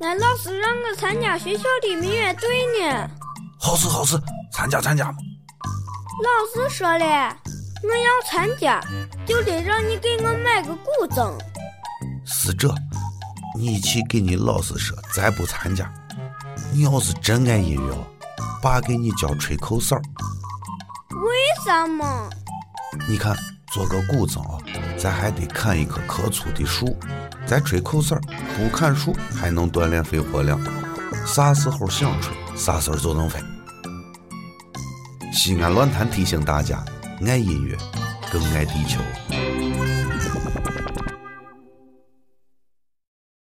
俺老师让我参加学校的民乐队呢。好事好事，参加参加嘛。老师说了，我要参加，就得让你给我买个古筝。是这，你去给你老师说，咱不参加，你要是真爱音乐，爸给你教吹口哨。为什么？你看，做个古筝啊，咱还得砍一棵可粗的树，再吹口哨，不砍树还能锻炼肺活量，啥时候想吹，啥时候就能飞。西安论坛提醒大家：爱音乐，更爱地球。